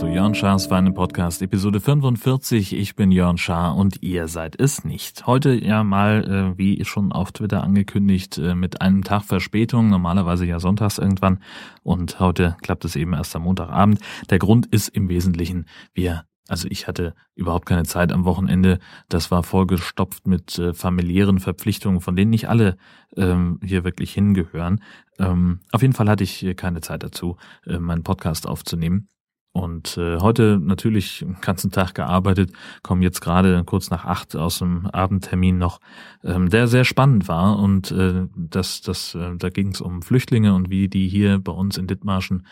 zu Jörn Schars Weinen Podcast Episode 45. Ich bin Jörn Schaar und ihr seid es nicht. Heute ja mal, äh, wie schon auf Twitter angekündigt, äh, mit einem Tag Verspätung, normalerweise ja sonntags irgendwann und heute klappt es eben erst am Montagabend. Der Grund ist im Wesentlichen, wir also ich hatte überhaupt keine Zeit am Wochenende. Das war vollgestopft mit äh, familiären Verpflichtungen, von denen nicht alle ähm, hier wirklich hingehören. Ähm, auf jeden Fall hatte ich keine Zeit dazu, äh, meinen Podcast aufzunehmen. Und äh, heute natürlich den ganzen Tag gearbeitet, komme jetzt gerade kurz nach acht aus dem Abendtermin noch, ähm, der sehr spannend war. Und äh, das, das, äh, da ging es um Flüchtlinge und wie die hier bei uns in Dithmarschen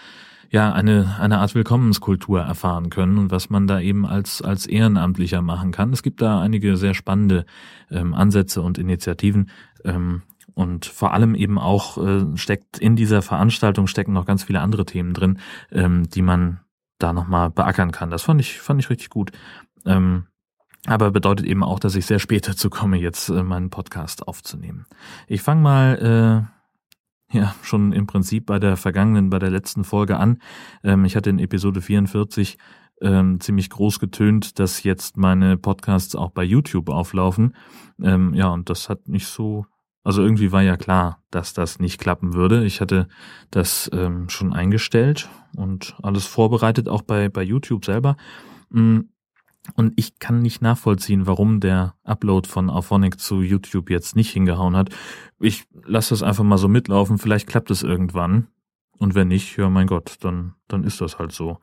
ja eine, eine Art Willkommenskultur erfahren können und was man da eben als, als Ehrenamtlicher machen kann. Es gibt da einige sehr spannende ähm, Ansätze und Initiativen. Ähm, und vor allem eben auch äh, steckt in dieser Veranstaltung stecken noch ganz viele andere Themen drin, ähm, die man da nochmal beackern kann. Das fand ich, fand ich richtig gut. Ähm, aber bedeutet eben auch, dass ich sehr spät dazu komme, jetzt äh, meinen Podcast aufzunehmen. Ich fange mal äh, ja schon im Prinzip bei der vergangenen, bei der letzten Folge an. Ähm, ich hatte in Episode 44 ähm, ziemlich groß getönt, dass jetzt meine Podcasts auch bei YouTube auflaufen. Ähm, ja, und das hat nicht so also irgendwie war ja klar, dass das nicht klappen würde. Ich hatte das ähm, schon eingestellt und alles vorbereitet, auch bei, bei YouTube selber. Mm, und ich kann nicht nachvollziehen, warum der Upload von Auphonic zu YouTube jetzt nicht hingehauen hat. Ich lasse das einfach mal so mitlaufen, vielleicht klappt es irgendwann. Und wenn nicht, ja mein Gott, dann, dann ist das halt so.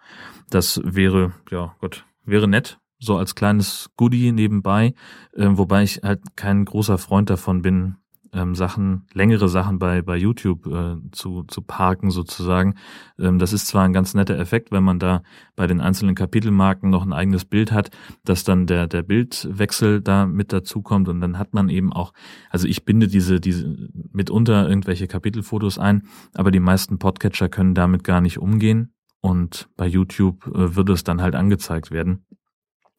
Das wäre, ja Gott, wäre nett, so als kleines Goodie nebenbei, äh, wobei ich halt kein großer Freund davon bin, ähm, Sachen, längere Sachen bei, bei YouTube äh, zu, zu parken sozusagen. Ähm, das ist zwar ein ganz netter Effekt, wenn man da bei den einzelnen Kapitelmarken noch ein eigenes Bild hat, dass dann der, der Bildwechsel da mit dazukommt und dann hat man eben auch, also ich binde diese, diese mitunter irgendwelche Kapitelfotos ein, aber die meisten Podcatcher können damit gar nicht umgehen und bei YouTube äh, würde es dann halt angezeigt werden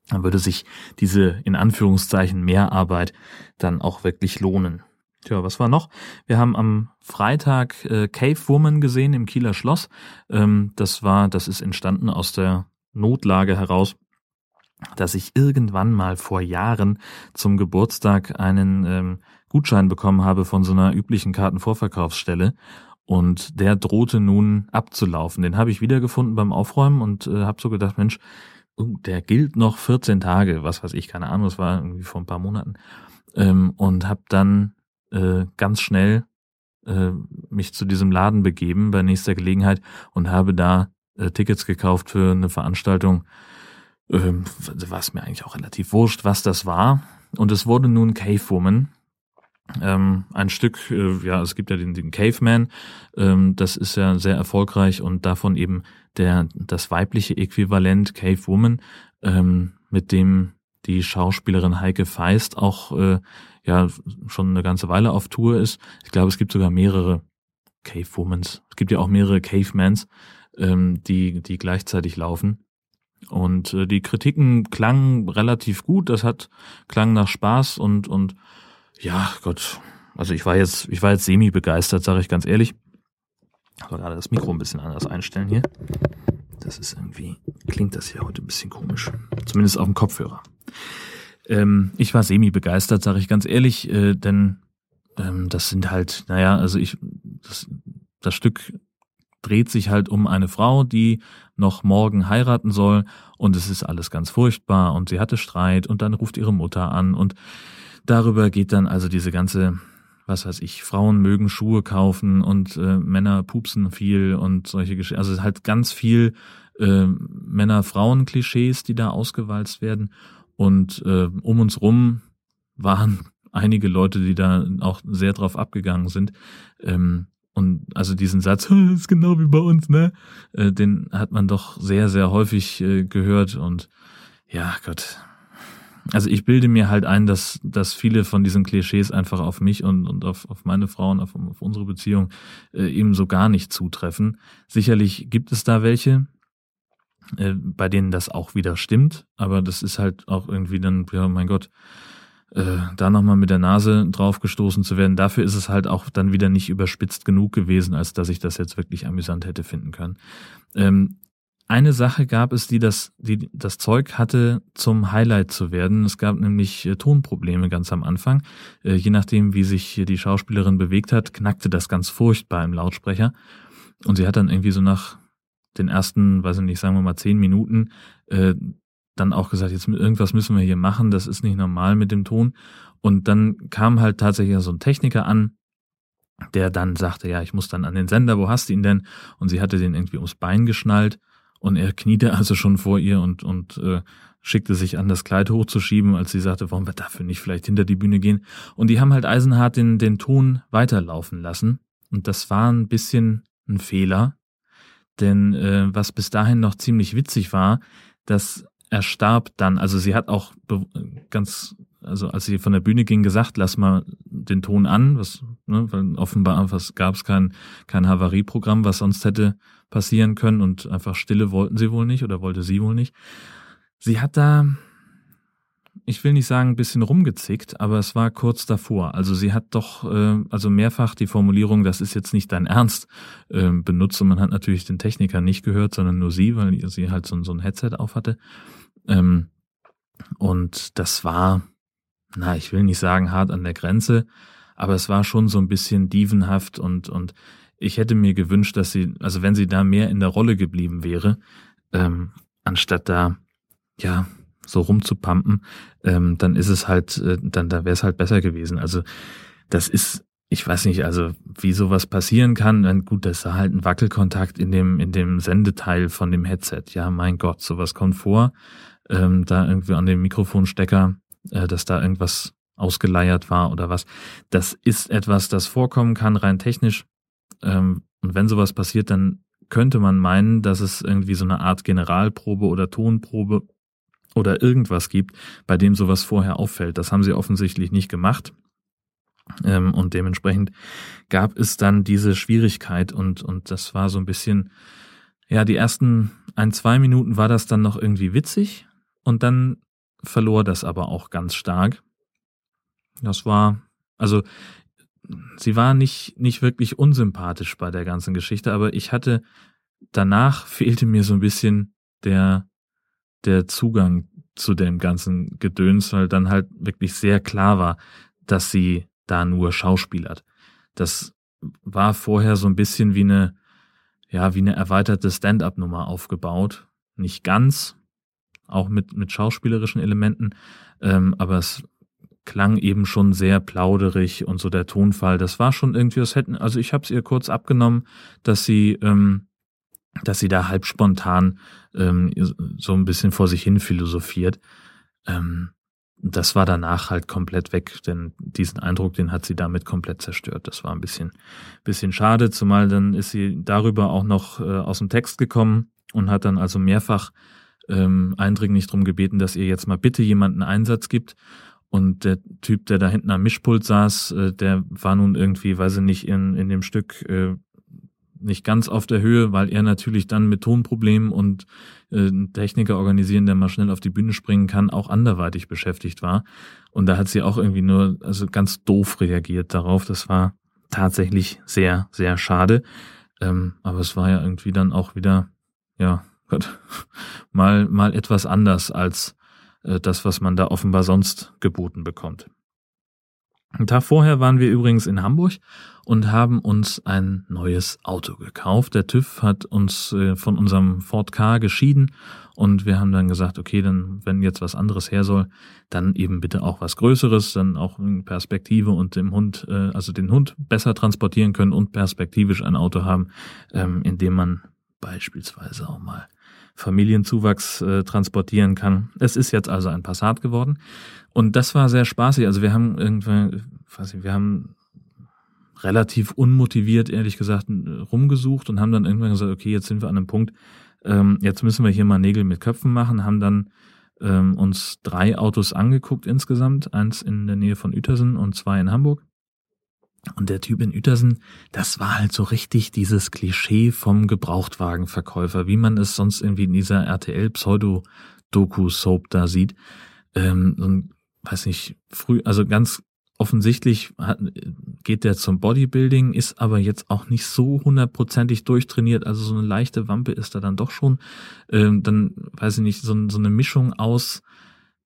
dann würde sich diese in Anführungszeichen Mehrarbeit dann auch wirklich lohnen. Tja, was war noch? Wir haben am Freitag äh, Cave Woman gesehen im Kieler Schloss. Ähm, das war, das ist entstanden aus der Notlage heraus, dass ich irgendwann mal vor Jahren zum Geburtstag einen ähm, Gutschein bekommen habe von so einer üblichen Kartenvorverkaufsstelle und der drohte nun abzulaufen. Den habe ich wiedergefunden beim Aufräumen und äh, habe so gedacht, Mensch, oh, der gilt noch 14 Tage, was weiß ich, keine Ahnung, das war irgendwie vor ein paar Monaten. Ähm, und habe dann äh, ganz schnell äh, mich zu diesem Laden begeben bei nächster Gelegenheit und habe da äh, Tickets gekauft für eine Veranstaltung. Ähm, war es mir eigentlich auch relativ wurscht, was das war. Und es wurde nun Cave Woman. Ähm, ein Stück, äh, ja, es gibt ja den, den Caveman, ähm, das ist ja sehr erfolgreich und davon eben der das weibliche Äquivalent Cave Woman, ähm, mit dem die Schauspielerin Heike Feist auch äh, ja schon eine ganze Weile auf Tour ist. Ich glaube, es gibt sogar mehrere Cave Womans. Es gibt ja auch mehrere Cavemans, ähm, die, die gleichzeitig laufen. Und äh, die Kritiken klangen relativ gut. Das hat klang nach Spaß und und ja Gott, also ich war jetzt ich war jetzt semi begeistert, sage ich ganz ehrlich. Aber gerade das Mikro ein bisschen anders einstellen hier. Das ist irgendwie klingt das hier heute ein bisschen komisch, zumindest auf dem Kopfhörer. Ähm, ich war semi begeistert, sage ich ganz ehrlich, äh, denn ähm, das sind halt, naja, also ich, das, das Stück dreht sich halt um eine Frau, die noch morgen heiraten soll und es ist alles ganz furchtbar und sie hatte Streit und dann ruft ihre Mutter an und darüber geht dann also diese ganze, was weiß ich, Frauen mögen Schuhe kaufen und äh, Männer pupsen viel und solche Geschichten, also halt ganz viel äh, Männer-Frauen-Klischees, die da ausgewalzt werden und äh, um uns rum waren einige Leute, die da auch sehr drauf abgegangen sind. Ähm, und also diesen Satz, ist genau wie bei uns, ne? Äh, den hat man doch sehr, sehr häufig äh, gehört. Und ja, Gott. Also ich bilde mir halt ein, dass, dass viele von diesen Klischees einfach auf mich und, und auf, auf meine Frauen, auf, auf unsere Beziehung äh, eben so gar nicht zutreffen. Sicherlich gibt es da welche, äh, bei denen das auch wieder stimmt, aber das ist halt auch irgendwie dann, ja, mein Gott, äh, da nochmal mit der Nase draufgestoßen zu werden. Dafür ist es halt auch dann wieder nicht überspitzt genug gewesen, als dass ich das jetzt wirklich amüsant hätte finden können. Ähm, eine Sache gab es, die das, die das Zeug hatte, zum Highlight zu werden. Es gab nämlich äh, Tonprobleme ganz am Anfang. Äh, je nachdem, wie sich die Schauspielerin bewegt hat, knackte das ganz furchtbar im Lautsprecher. Und sie hat dann irgendwie so nach den ersten, weiß ich nicht, sagen wir mal zehn Minuten, äh, dann auch gesagt, jetzt irgendwas müssen wir hier machen, das ist nicht normal mit dem Ton. Und dann kam halt tatsächlich so ein Techniker an, der dann sagte, ja, ich muss dann an den Sender, wo hast du ihn denn? Und sie hatte den irgendwie ums Bein geschnallt und er kniete also schon vor ihr und, und äh, schickte sich an, das Kleid hochzuschieben, als sie sagte, warum wir dafür nicht vielleicht hinter die Bühne gehen. Und die haben halt eisenhart den, den Ton weiterlaufen lassen. Und das war ein bisschen ein Fehler. Denn äh, was bis dahin noch ziemlich witzig war, dass er starb dann, also sie hat auch ganz, also als sie von der Bühne ging, gesagt, lass mal den Ton an, was, ne, weil offenbar was gab es kein, kein Havarieprogramm, was sonst hätte passieren können und einfach Stille wollten sie wohl nicht oder wollte sie wohl nicht. Sie hat da, ich will nicht sagen, ein bisschen rumgezickt, aber es war kurz davor. Also sie hat doch, äh, also mehrfach die Formulierung, das ist jetzt nicht dein Ernst, äh, benutzt und man hat natürlich den Techniker nicht gehört, sondern nur sie, weil sie halt so, so ein Headset auf hatte. Ähm, und das war, na, ich will nicht sagen hart an der Grenze, aber es war schon so ein bisschen dievenhaft und, und ich hätte mir gewünscht, dass sie, also wenn sie da mehr in der Rolle geblieben wäre, ähm, anstatt da, ja, so rumzupumpen, ähm, dann ist es halt, äh, dann da wäre es halt besser gewesen. Also das ist, ich weiß nicht, also wie sowas passieren kann. Dann gut, das ist halt ein Wackelkontakt in dem in dem Sendeteil von dem Headset. Ja, mein Gott, sowas kommt vor. Ähm, da irgendwie an dem Mikrofonstecker, äh, dass da irgendwas ausgeleiert war oder was. Das ist etwas, das vorkommen kann, rein technisch. Ähm, und wenn sowas passiert, dann könnte man meinen, dass es irgendwie so eine Art Generalprobe oder Tonprobe oder irgendwas gibt, bei dem sowas vorher auffällt. Das haben sie offensichtlich nicht gemacht. Ähm, und dementsprechend gab es dann diese Schwierigkeit und, und das war so ein bisschen, ja, die ersten ein, zwei Minuten war das dann noch irgendwie witzig und dann verlor das aber auch ganz stark. Das war, also sie war nicht, nicht wirklich unsympathisch bei der ganzen Geschichte, aber ich hatte, danach fehlte mir so ein bisschen der, der Zugang zu dem ganzen Gedöns, weil dann halt wirklich sehr klar war, dass sie da nur schauspielert. Das war vorher so ein bisschen wie eine, ja, wie eine erweiterte Stand-up-Nummer aufgebaut. Nicht ganz, auch mit, mit schauspielerischen Elementen, ähm, aber es klang eben schon sehr plauderig und so der Tonfall. Das war schon irgendwie, das hätten, also ich habe es ihr kurz abgenommen, dass sie, ähm, dass sie da halb spontan ähm, so ein bisschen vor sich hin philosophiert. Ähm, das war danach halt komplett weg, denn diesen Eindruck, den hat sie damit komplett zerstört. Das war ein bisschen, bisschen schade, zumal dann ist sie darüber auch noch äh, aus dem Text gekommen und hat dann also mehrfach ähm, eindringlich darum gebeten, dass ihr jetzt mal bitte jemanden Einsatz gibt. Und der Typ, der da hinten am Mischpult saß, äh, der war nun irgendwie, weiß ich nicht, in, in dem Stück äh, nicht ganz auf der Höhe, weil er natürlich dann mit Tonproblemen und äh, Techniker organisieren, der mal schnell auf die Bühne springen kann, auch anderweitig beschäftigt war. Und da hat sie auch irgendwie nur also ganz doof reagiert darauf. Das war tatsächlich sehr, sehr schade. Ähm, aber es war ja irgendwie dann auch wieder, ja, Gott, mal, mal etwas anders als äh, das, was man da offenbar sonst geboten bekommt. Einen Tag vorher waren wir übrigens in Hamburg und haben uns ein neues Auto gekauft. Der TÜV hat uns äh, von unserem Ford K geschieden und wir haben dann gesagt, okay, dann wenn jetzt was anderes her soll, dann eben bitte auch was Größeres, dann auch in Perspektive und dem Hund, äh, also den Hund besser transportieren können und perspektivisch ein Auto haben, ähm, in dem man beispielsweise auch mal Familienzuwachs äh, transportieren kann. Es ist jetzt also ein Passat geworden. Und das war sehr spaßig. Also wir haben irgendwie, weiß ich, wir haben relativ unmotiviert, ehrlich gesagt, rumgesucht und haben dann irgendwann gesagt, okay, jetzt sind wir an einem Punkt, ähm, jetzt müssen wir hier mal Nägel mit Köpfen machen, haben dann ähm, uns drei Autos angeguckt insgesamt, eins in der Nähe von Uetersen und zwei in Hamburg. Und der Typ in Uetersen, das war halt so richtig dieses Klischee vom Gebrauchtwagenverkäufer, wie man es sonst irgendwie in dieser RTL-Pseudo-Doku-Soap da sieht. Ähm, weiß nicht, früh, also ganz offensichtlich hat, geht der zum Bodybuilding, ist aber jetzt auch nicht so hundertprozentig durchtrainiert. Also so eine leichte Wampe ist da dann doch schon. Ähm, dann weiß ich nicht, so, so eine Mischung aus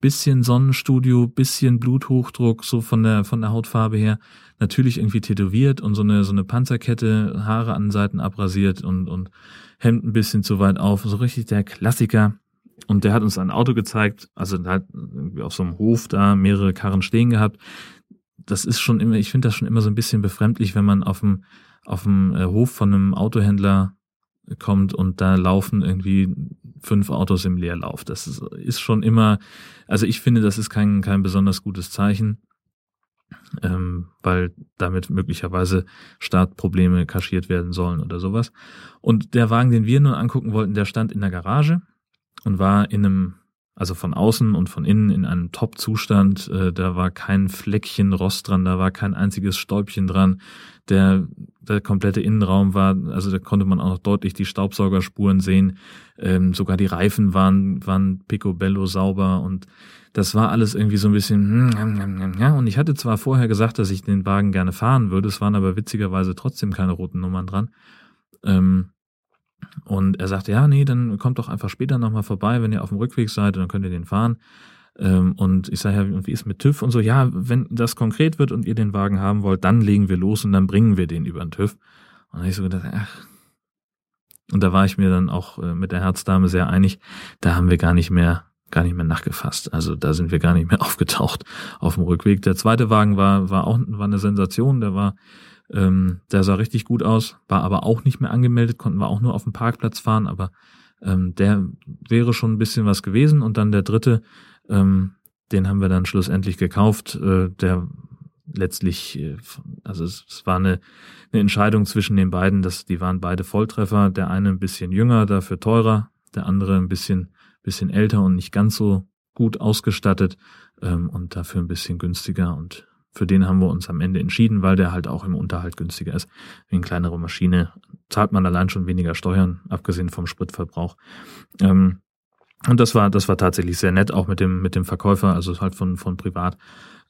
bisschen Sonnenstudio, bisschen Bluthochdruck, so von der von der Hautfarbe her. Natürlich irgendwie tätowiert und so eine so eine Panzerkette, Haare an den Seiten abrasiert und und Hemd ein bisschen zu weit auf. So richtig der Klassiker. Und der hat uns ein Auto gezeigt, also hat auf so einem Hof da mehrere Karren stehen gehabt das ist schon immer, ich finde das schon immer so ein bisschen befremdlich, wenn man auf dem, auf dem äh, Hof von einem Autohändler kommt und da laufen irgendwie fünf Autos im Leerlauf. Das ist, schon immer, also ich finde, das ist kein, kein besonders gutes Zeichen, ähm, weil damit möglicherweise Startprobleme kaschiert werden sollen oder sowas. Und der Wagen, den wir nun angucken wollten, der stand in der Garage und war in einem also von außen und von innen in einem Top-Zustand. Äh, da war kein Fleckchen Rost dran, da war kein einziges Stäubchen dran. Der, der komplette Innenraum war, also da konnte man auch noch deutlich die Staubsaugerspuren sehen. Ähm, sogar die Reifen waren, waren picobello sauber und das war alles irgendwie so ein bisschen, hm, ja, und ich hatte zwar vorher gesagt, dass ich den Wagen gerne fahren würde, es waren aber witzigerweise trotzdem keine roten Nummern dran. Ähm, und er sagte, ja, nee, dann kommt doch einfach später nochmal vorbei, wenn ihr auf dem Rückweg seid, dann könnt ihr den fahren. Ähm, und ich sage, ja, wie ist mit TÜV und so, ja, wenn das konkret wird und ihr den Wagen haben wollt, dann legen wir los und dann bringen wir den über den TÜV. Und ich so gedacht, ach. Und da war ich mir dann auch äh, mit der Herzdame sehr einig, da haben wir gar nicht mehr gar nicht mehr nachgefasst. Also da sind wir gar nicht mehr aufgetaucht auf dem Rückweg. Der zweite Wagen war, war auch war eine Sensation. Der war ähm, der sah richtig gut aus, war aber auch nicht mehr angemeldet, konnten wir auch nur auf dem Parkplatz fahren, aber ähm, der wäre schon ein bisschen was gewesen. Und dann der dritte, ähm, den haben wir dann schlussendlich gekauft, äh, der letztlich, äh, also es, es war eine, eine Entscheidung zwischen den beiden, dass die waren beide Volltreffer, der eine ein bisschen jünger, dafür teurer, der andere ein bisschen, bisschen älter und nicht ganz so gut ausgestattet ähm, und dafür ein bisschen günstiger und für den haben wir uns am Ende entschieden, weil der halt auch im Unterhalt günstiger ist. Wie eine kleinere Maschine zahlt man allein schon weniger Steuern, abgesehen vom Spritverbrauch. Ähm, und das war, das war tatsächlich sehr nett, auch mit dem, mit dem Verkäufer, also halt von, von privat,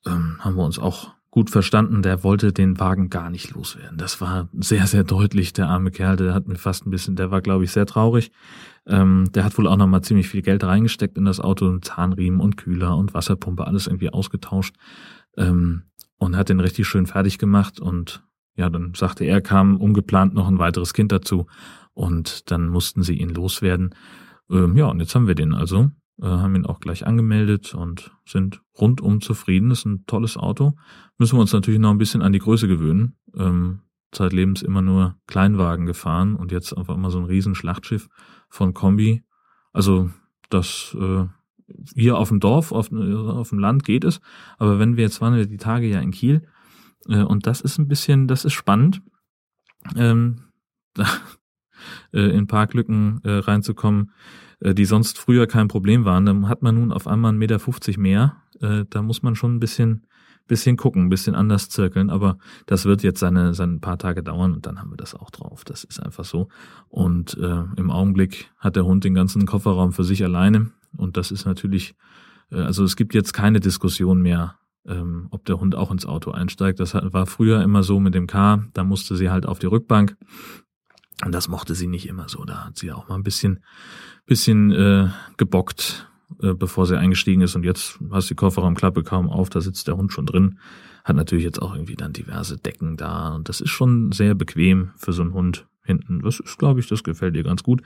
ähm, haben wir uns auch gut verstanden. Der wollte den Wagen gar nicht loswerden. Das war sehr, sehr deutlich. Der arme Kerl, der hat mir fast ein bisschen, der war, glaube ich, sehr traurig. Ähm, der hat wohl auch nochmal ziemlich viel Geld reingesteckt in das Auto, Zahnriemen und Kühler und Wasserpumpe, alles irgendwie ausgetauscht. Ähm, und hat den richtig schön fertig gemacht und ja, dann sagte er, kam ungeplant noch ein weiteres Kind dazu und dann mussten sie ihn loswerden. Ähm, ja, und jetzt haben wir den also, äh, haben ihn auch gleich angemeldet und sind rundum zufrieden. Ist ein tolles Auto. Müssen wir uns natürlich noch ein bisschen an die Größe gewöhnen. Ähm, zeitlebens immer nur Kleinwagen gefahren und jetzt einfach immer so ein Riesenschlachtschiff von Kombi. Also das äh, hier auf dem Dorf, auf, auf dem Land geht es. Aber wenn wir jetzt waren wir die Tage ja in Kiel, äh, und das ist ein bisschen, das ist spannend, ähm, da, äh, in Parklücken äh, reinzukommen, äh, die sonst früher kein Problem waren. Dann hat man nun auf einmal 1,50 Meter mehr. Äh, da muss man schon ein bisschen, bisschen gucken, ein bisschen anders zirkeln. Aber das wird jetzt seine, seine paar Tage dauern und dann haben wir das auch drauf. Das ist einfach so. Und äh, im Augenblick hat der Hund den ganzen Kofferraum für sich alleine. Und das ist natürlich, äh, also es gibt jetzt keine Diskussion mehr, ähm, ob der Hund auch ins Auto einsteigt. Das war früher immer so mit dem K, da musste sie halt auf die Rückbank. Und das mochte sie nicht immer so. Da hat sie auch mal ein bisschen, bisschen äh, gebockt, äh, bevor sie eingestiegen ist. Und jetzt hast die Kofferraumklappe kaum auf, da sitzt der Hund schon drin. Hat natürlich jetzt auch irgendwie dann diverse Decken da. Und das ist schon sehr bequem für so einen Hund hinten. Das ist, glaube ich, das gefällt ihr ganz gut.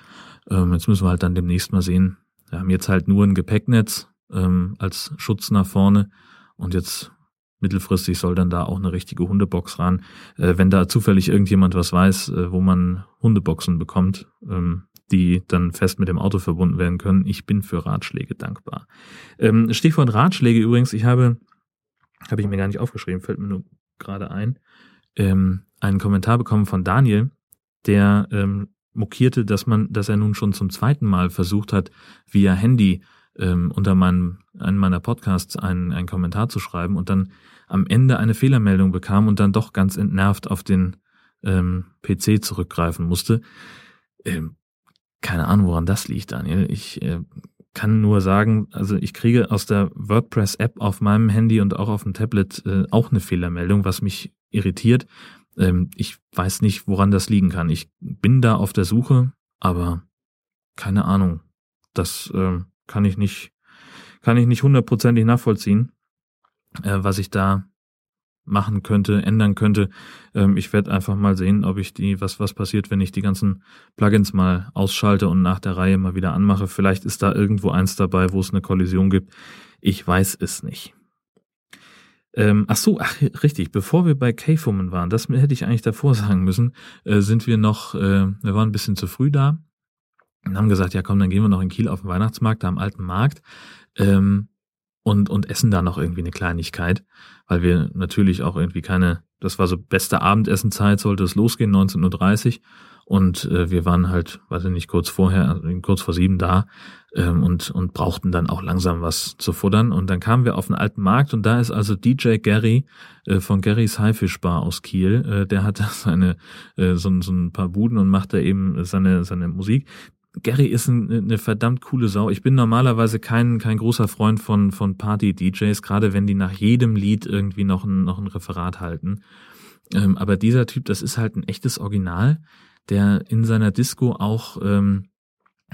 Ähm, jetzt müssen wir halt dann demnächst mal sehen, wir haben jetzt halt nur ein Gepäcknetz ähm, als Schutz nach vorne und jetzt mittelfristig soll dann da auch eine richtige Hundebox ran. Äh, wenn da zufällig irgendjemand was weiß, äh, wo man Hundeboxen bekommt, ähm, die dann fest mit dem Auto verbunden werden können, ich bin für Ratschläge dankbar. Ähm, Stichwort Ratschläge übrigens, ich habe, habe ich mir gar nicht aufgeschrieben, fällt mir nur gerade ein, ähm, einen Kommentar bekommen von Daniel, der ähm, mokierte, dass man, dass er nun schon zum zweiten Mal versucht hat, via Handy ähm, unter meinem, einem meiner Podcasts einen, einen Kommentar zu schreiben und dann am Ende eine Fehlermeldung bekam und dann doch ganz entnervt auf den ähm, PC zurückgreifen musste. Ähm, keine Ahnung, woran das liegt, Daniel. Ich äh, kann nur sagen, also ich kriege aus der WordPress-App auf meinem Handy und auch auf dem Tablet äh, auch eine Fehlermeldung, was mich irritiert. Ähm, ich weiß nicht, woran das liegen kann. Ich bin da auf der Suche, aber keine Ahnung. Das äh, kann ich nicht, kann ich nicht hundertprozentig nachvollziehen, äh, was ich da machen könnte, ändern könnte. Ähm, ich werde einfach mal sehen, ob ich die, was, was passiert, wenn ich die ganzen Plugins mal ausschalte und nach der Reihe mal wieder anmache. Vielleicht ist da irgendwo eins dabei, wo es eine Kollision gibt. Ich weiß es nicht. Ähm, ach so, ach, richtig, bevor wir bei K-Fummen waren, das hätte ich eigentlich davor sagen müssen, äh, sind wir noch, äh, wir waren ein bisschen zu früh da und haben gesagt, ja komm, dann gehen wir noch in Kiel auf den Weihnachtsmarkt, da am alten Markt. Ähm, und, und essen da noch irgendwie eine Kleinigkeit, weil wir natürlich auch irgendwie keine, das war so beste Abendessenzeit, sollte es losgehen, 19.30 Uhr. Und äh, wir waren halt, weiß ich nicht, kurz vorher, kurz vor sieben da ähm, und, und brauchten dann auch langsam was zu futtern. Und dann kamen wir auf den alten Markt und da ist also DJ Gary äh, von Garys Haifisch Bar aus Kiel. Äh, der hat da seine äh, so, so ein paar Buden und macht da eben seine, seine Musik. Gary ist ein, eine verdammt coole Sau. Ich bin normalerweise kein, kein großer Freund von, von Party-DJs, gerade wenn die nach jedem Lied irgendwie noch ein, noch ein Referat halten. Ähm, aber dieser Typ, das ist halt ein echtes Original, der in seiner Disco auch, ähm,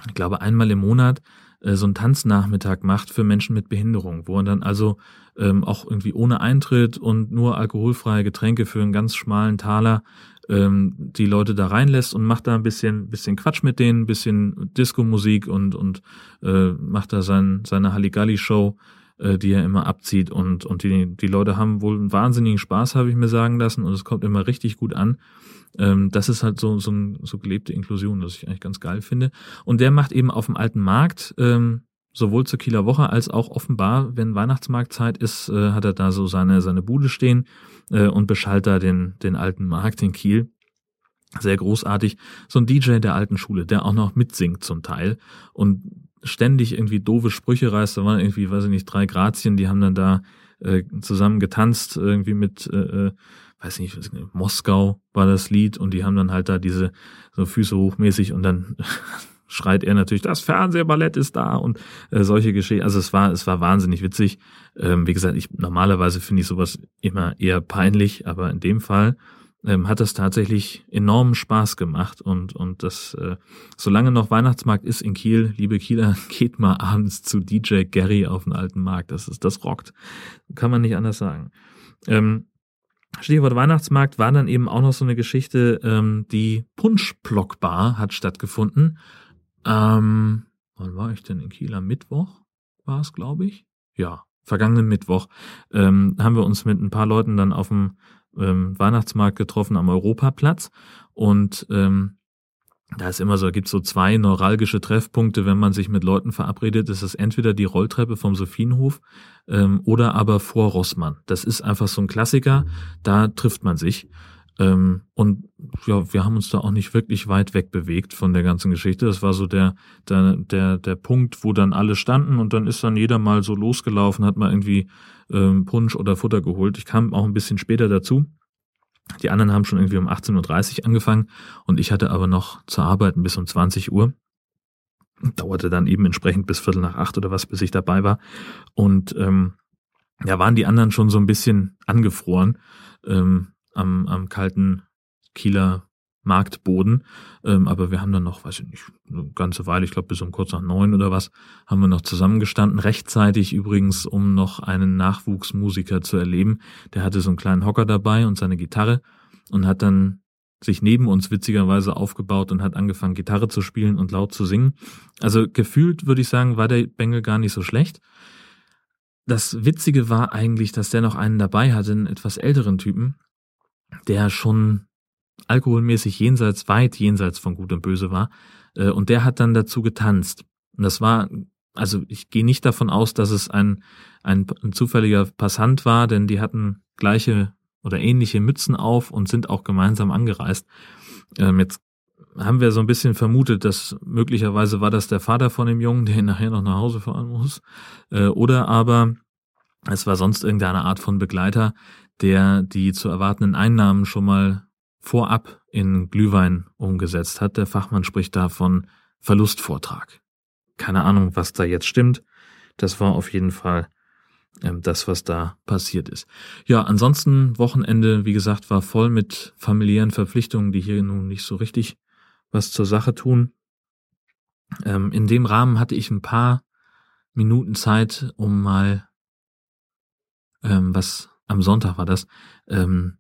ich glaube, einmal im Monat äh, so einen Tanznachmittag macht für Menschen mit Behinderung, wo er dann also ähm, auch irgendwie ohne Eintritt und nur alkoholfreie Getränke für einen ganz schmalen Taler ähm, die Leute da reinlässt und macht da ein bisschen, bisschen Quatsch mit denen, bisschen Disco-Musik und, und äh, macht da sein, seine Halligalli-Show, äh, die er immer abzieht. Und, und die, die Leute haben wohl einen wahnsinnigen Spaß, habe ich mir sagen lassen, und es kommt immer richtig gut an. Ähm, das ist halt so, so, ein, so gelebte Inklusion, das ich eigentlich ganz geil finde. Und der macht eben auf dem alten Markt, ähm, sowohl zur Kieler Woche als auch offenbar, wenn Weihnachtsmarktzeit ist, äh, hat er da so seine, seine Bude stehen äh, und beschallt da den, den alten Markt in Kiel. Sehr großartig. So ein DJ der alten Schule, der auch noch mitsingt zum Teil und ständig irgendwie doofe Sprüche reißt. Da waren irgendwie, weiß ich nicht, drei Grazien, die haben dann da äh, zusammen getanzt, irgendwie mit, äh, äh weiß nicht, Moskau war das Lied und die haben dann halt da diese so Füße hochmäßig und dann schreit er natürlich, das Fernsehballett ist da und äh, solche Geschichten. Also es war, es war wahnsinnig witzig. Ähm, wie gesagt, ich normalerweise finde ich sowas immer eher peinlich, aber in dem Fall ähm, hat das tatsächlich enormen Spaß gemacht und und das, äh, solange noch Weihnachtsmarkt ist in Kiel, liebe Kieler, geht mal abends zu DJ Gary auf den alten Markt. Das ist, das rockt, kann man nicht anders sagen. Ähm, Stichwort Weihnachtsmarkt war dann eben auch noch so eine Geschichte, ähm, die Punschblockbar hat stattgefunden ähm, wann war ich denn in Kiel? Am Mittwoch war es, glaube ich. Ja, vergangenen Mittwoch ähm, haben wir uns mit ein paar Leuten dann auf dem ähm, Weihnachtsmarkt getroffen am Europaplatz und ähm, da ist immer so, gibt so zwei neuralgische Treffpunkte, wenn man sich mit Leuten verabredet, ist es entweder die Rolltreppe vom Sophienhof ähm, oder aber vor Rossmann. Das ist einfach so ein Klassiker, da trifft man sich. Ähm, und ja, wir haben uns da auch nicht wirklich weit weg bewegt von der ganzen Geschichte. Das war so der, der, der, der Punkt, wo dann alle standen und dann ist dann jeder mal so losgelaufen, hat mal irgendwie ähm, Punsch oder Futter geholt. Ich kam auch ein bisschen später dazu. Die anderen haben schon irgendwie um 18.30 Uhr angefangen und ich hatte aber noch zu arbeiten bis um 20 Uhr. Dauerte dann eben entsprechend bis Viertel nach acht oder was, bis ich dabei war. Und ähm, ja, waren die anderen schon so ein bisschen angefroren. Ähm, am, am kalten Kieler Marktboden. Ähm, aber wir haben dann noch, weiß ich nicht, eine ganze Weile, ich glaube bis um kurz nach neun oder was, haben wir noch zusammengestanden. Rechtzeitig übrigens, um noch einen Nachwuchsmusiker zu erleben. Der hatte so einen kleinen Hocker dabei und seine Gitarre und hat dann sich neben uns witzigerweise aufgebaut und hat angefangen, Gitarre zu spielen und laut zu singen. Also gefühlt würde ich sagen, war der Bengel gar nicht so schlecht. Das Witzige war eigentlich, dass der noch einen dabei hatte, einen etwas älteren Typen, der schon alkoholmäßig jenseits, weit jenseits von Gut und Böse war. Äh, und der hat dann dazu getanzt. Und das war, also ich gehe nicht davon aus, dass es ein, ein, ein zufälliger Passant war, denn die hatten gleiche oder ähnliche Mützen auf und sind auch gemeinsam angereist. Ähm, jetzt haben wir so ein bisschen vermutet, dass möglicherweise war das der Vater von dem Jungen, der ihn nachher noch nach Hause fahren muss. Äh, oder aber es war sonst irgendeine Art von Begleiter, der die zu erwartenden Einnahmen schon mal vorab in Glühwein umgesetzt hat. Der Fachmann spricht da von Verlustvortrag. keine Ahnung, was da jetzt stimmt. Das war auf jeden Fall ähm, das, was da passiert ist. Ja, ansonsten Wochenende, wie gesagt, war voll mit familiären Verpflichtungen, die hier nun nicht so richtig was zur Sache tun. Ähm, in dem Rahmen hatte ich ein paar Minuten Zeit, um mal, ähm, was am Sonntag war das, ähm,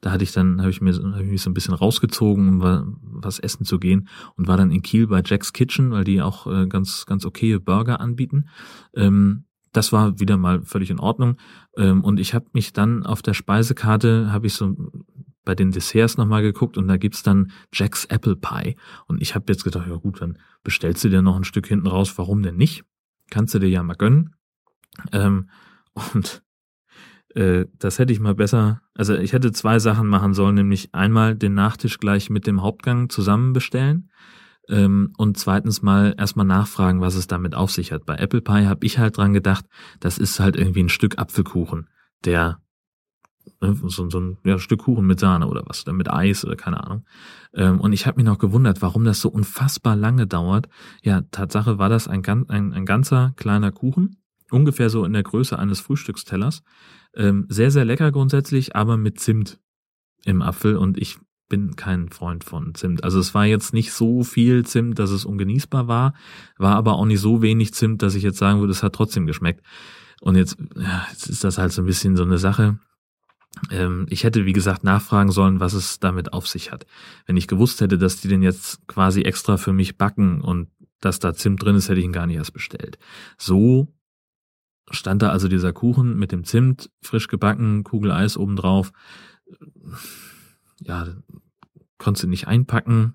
da hatte ich dann, habe ich mir hab ich mich so ein bisschen rausgezogen, um was essen zu gehen und war dann in Kiel bei Jack's Kitchen, weil die auch äh, ganz, ganz okaye Burger anbieten. Ähm, das war wieder mal völlig in Ordnung. Ähm, und ich habe mich dann auf der Speisekarte, habe ich so bei den Desserts nochmal geguckt und da gibt's dann Jack's Apple Pie. Und ich habe jetzt gedacht, ja gut, dann bestellst du dir noch ein Stück hinten raus, warum denn nicht? Kannst du dir ja mal gönnen. Ähm, und äh, das hätte ich mal besser, also ich hätte zwei Sachen machen sollen, nämlich einmal den Nachtisch gleich mit dem Hauptgang zusammen bestellen ähm, und zweitens mal erstmal nachfragen, was es damit auf sich hat. Bei Apple Pie habe ich halt dran gedacht, das ist halt irgendwie ein Stück Apfelkuchen, der ne, so, so ein ja, Stück Kuchen mit Sahne oder was, oder mit Eis oder keine Ahnung. Ähm, und ich habe mich noch gewundert, warum das so unfassbar lange dauert. Ja, Tatsache war das ein, ein, ein ganzer kleiner Kuchen, ungefähr so in der Größe eines Frühstückstellers. Ähm, sehr, sehr lecker grundsätzlich, aber mit Zimt im Apfel und ich bin kein Freund von Zimt. Also es war jetzt nicht so viel Zimt, dass es ungenießbar war, war aber auch nicht so wenig Zimt, dass ich jetzt sagen würde, es hat trotzdem geschmeckt. Und jetzt, ja, jetzt ist das halt so ein bisschen so eine Sache. Ähm, ich hätte, wie gesagt, nachfragen sollen, was es damit auf sich hat. Wenn ich gewusst hätte, dass die den jetzt quasi extra für mich backen und dass da Zimt drin ist, hätte ich ihn gar nicht erst bestellt. So stand da also dieser Kuchen mit dem Zimt, frisch gebacken, Kugel Eis obendrauf. Ja, konntest du nicht einpacken,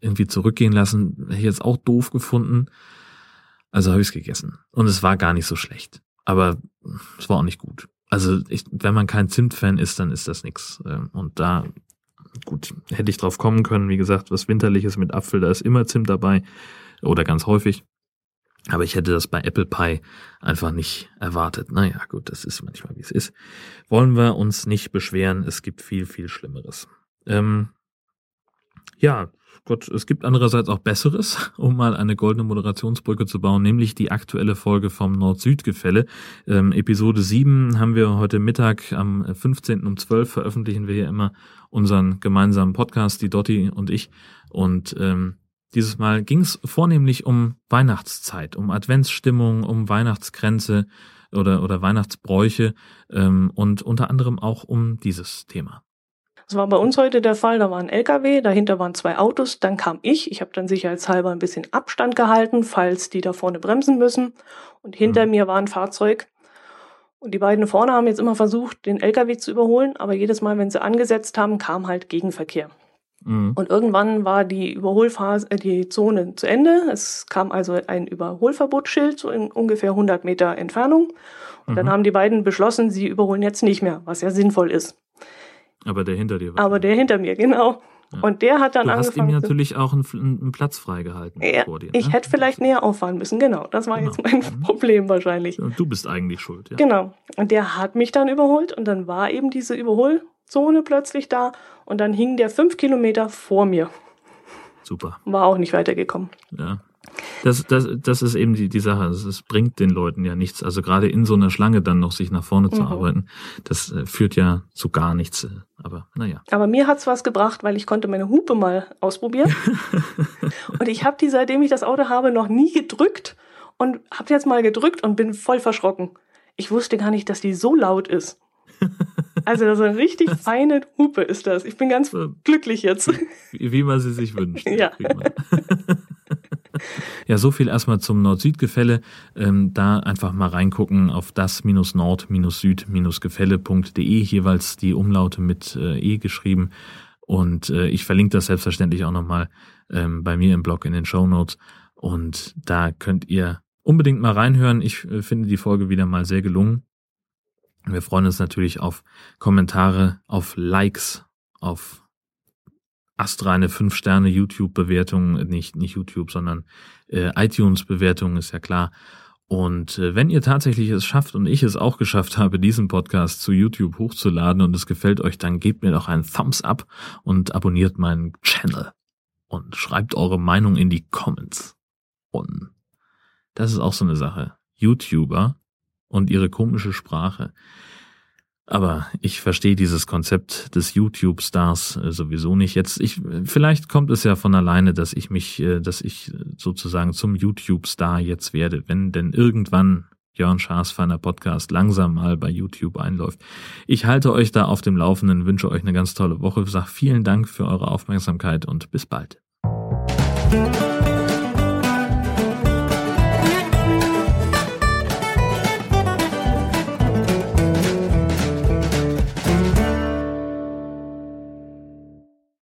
irgendwie zurückgehen lassen, hätte ich jetzt auch doof gefunden. Also habe ich es gegessen. Und es war gar nicht so schlecht. Aber es war auch nicht gut. Also ich, wenn man kein Zimt-Fan ist, dann ist das nix. Ähm, und da, gut, hätte ich drauf kommen können, wie gesagt, was Winterliches mit Apfel, da ist immer Zimt dabei. Oder ganz häufig. Aber ich hätte das bei Apple Pie einfach nicht erwartet. Naja, gut, das ist manchmal wie es ist. Wollen wir uns nicht beschweren, es gibt viel, viel Schlimmeres. Ähm, ja, Gott, es gibt andererseits auch Besseres, um mal eine goldene Moderationsbrücke zu bauen, nämlich die aktuelle Folge vom Nord-Süd-Gefälle. Ähm, Episode 7 haben wir heute Mittag am 15. um 12 veröffentlichen wir hier immer unseren gemeinsamen Podcast, die Dotti und ich. Und ähm, dieses Mal ging es vornehmlich um Weihnachtszeit, um Adventsstimmung, um Weihnachtsgrenze oder, oder Weihnachtsbräuche ähm, und unter anderem auch um dieses Thema. Das war bei uns heute der Fall. Da war ein LKW, dahinter waren zwei Autos, dann kam ich. Ich habe dann sicherheitshalber ein bisschen Abstand gehalten, falls die da vorne bremsen müssen. Und hinter mhm. mir war ein Fahrzeug. Und die beiden vorne haben jetzt immer versucht, den LKW zu überholen, aber jedes Mal, wenn sie angesetzt haben, kam halt Gegenverkehr. Mhm. Und irgendwann war die Überholphase, äh, die Zone zu Ende. Es kam also ein Überholverbotsschild so in ungefähr 100 Meter Entfernung. Und mhm. dann haben die beiden beschlossen, sie überholen jetzt nicht mehr, was ja sinnvoll ist. Aber der hinter dir war. Aber der hinter mir, genau. Ja. Und der hat dann du angefangen. Du hast ihm natürlich auch einen, einen Platz freigehalten ja, vor dir. Ne? Ich hätte vielleicht näher auffahren müssen, genau. Das war genau. jetzt mein mhm. Problem wahrscheinlich. Und du bist eigentlich schuld, ja. Genau. Und der hat mich dann überholt und dann war eben diese Überholzone plötzlich da und dann hing der fünf Kilometer vor mir. Super. War auch nicht weitergekommen. Ja. Das, das, das ist eben die, die Sache. Es bringt den Leuten ja nichts. Also gerade in so einer Schlange dann noch sich nach vorne mhm. zu arbeiten, das äh, führt ja zu gar nichts. Aber naja. Aber mir hat's was gebracht, weil ich konnte meine Hupe mal ausprobieren. und ich habe die, seitdem ich das Auto habe, noch nie gedrückt und habe jetzt mal gedrückt und bin voll verschrocken. Ich wusste gar nicht, dass die so laut ist. Also das ist eine richtig feine Hupe ist das. Ich bin ganz glücklich jetzt. Wie, wie man sie sich wünscht. Ja. Ja, so viel erstmal zum Nord-Süd-Gefälle. Ähm, da einfach mal reingucken auf das-nord-süd-gefälle.de, jeweils die Umlaute mit äh, E geschrieben. Und äh, ich verlinke das selbstverständlich auch nochmal ähm, bei mir im Blog in den Show Notes. Und da könnt ihr unbedingt mal reinhören. Ich äh, finde die Folge wieder mal sehr gelungen. Wir freuen uns natürlich auf Kommentare, auf Likes, auf astreine 5-Sterne YouTube-Bewertung, nicht, nicht YouTube, sondern äh, iTunes-Bewertung, ist ja klar. Und äh, wenn ihr tatsächlich es schafft und ich es auch geschafft habe, diesen Podcast zu YouTube hochzuladen und es gefällt euch, dann gebt mir doch einen Thumbs up und abonniert meinen Channel und schreibt eure Meinung in die Comments. Und Das ist auch so eine Sache. YouTuber und ihre komische Sprache. Aber ich verstehe dieses Konzept des YouTube-Stars äh, sowieso nicht. Jetzt, ich, vielleicht kommt es ja von alleine, dass ich mich, äh, dass ich sozusagen zum YouTube-Star jetzt werde, wenn denn irgendwann Jörn Schaas feiner Podcast langsam mal bei YouTube einläuft. Ich halte euch da auf dem Laufenden, wünsche euch eine ganz tolle Woche, sage vielen Dank für eure Aufmerksamkeit und bis bald.